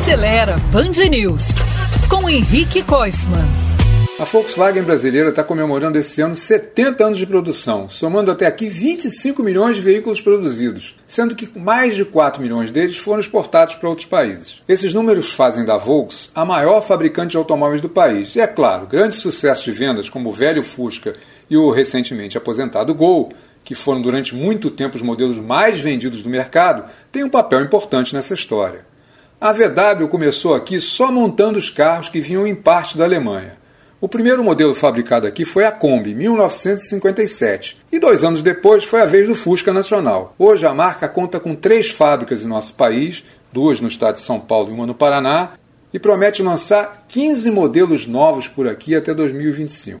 Acelera Band News com Henrique Koifman. A Volkswagen brasileira está comemorando esse ano 70 anos de produção, somando até aqui 25 milhões de veículos produzidos, sendo que mais de 4 milhões deles foram exportados para outros países. Esses números fazem da Volks a maior fabricante de automóveis do país. E é claro, grandes sucessos de vendas como o velho Fusca e o recentemente aposentado Gol que foram durante muito tempo os modelos mais vendidos do mercado, têm um papel importante nessa história. A VW começou aqui só montando os carros que vinham em parte da Alemanha. O primeiro modelo fabricado aqui foi a Kombi, 1957, e dois anos depois foi a vez do Fusca Nacional. Hoje a marca conta com três fábricas em nosso país, duas no estado de São Paulo e uma no Paraná, e promete lançar 15 modelos novos por aqui até 2025.